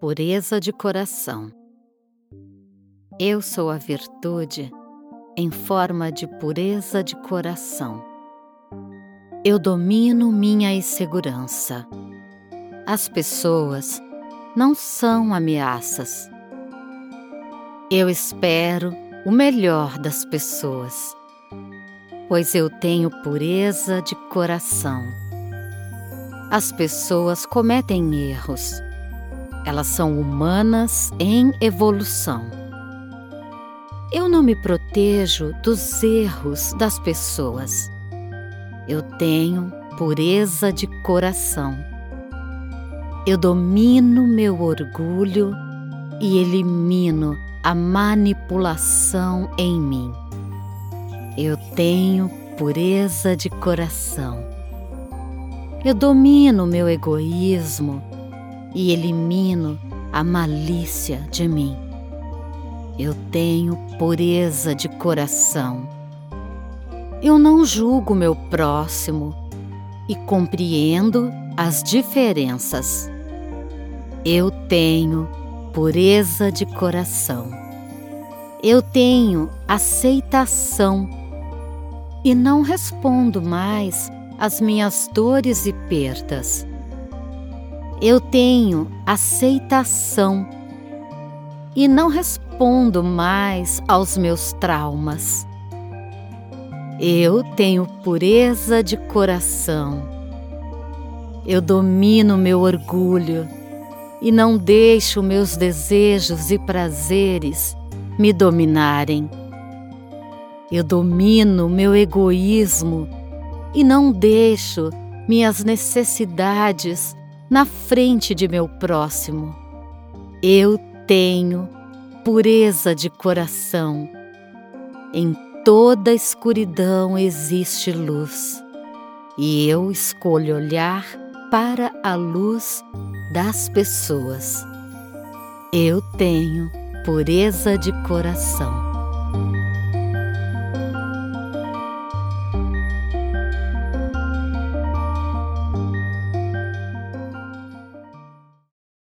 Pureza de coração. Eu sou a virtude em forma de pureza de coração. Eu domino minha insegurança. As pessoas não são ameaças. Eu espero o melhor das pessoas, pois eu tenho pureza de coração. As pessoas cometem erros. Elas são humanas em evolução. Eu não me protejo dos erros das pessoas. Eu tenho pureza de coração. Eu domino meu orgulho e elimino a manipulação em mim. Eu tenho pureza de coração. Eu domino meu egoísmo e elimino a malícia de mim. Eu tenho pureza de coração. Eu não julgo meu próximo e compreendo as diferenças. Eu tenho pureza de coração. Eu tenho aceitação e não respondo mais as minhas dores e perdas. Eu tenho aceitação e não respondo mais aos meus traumas. Eu tenho pureza de coração. Eu domino meu orgulho e não deixo meus desejos e prazeres me dominarem. Eu domino meu egoísmo e não deixo minhas necessidades na frente de meu próximo. Eu tenho pureza de coração. Em toda escuridão existe luz, e eu escolho olhar para a luz das pessoas. Eu tenho pureza de coração.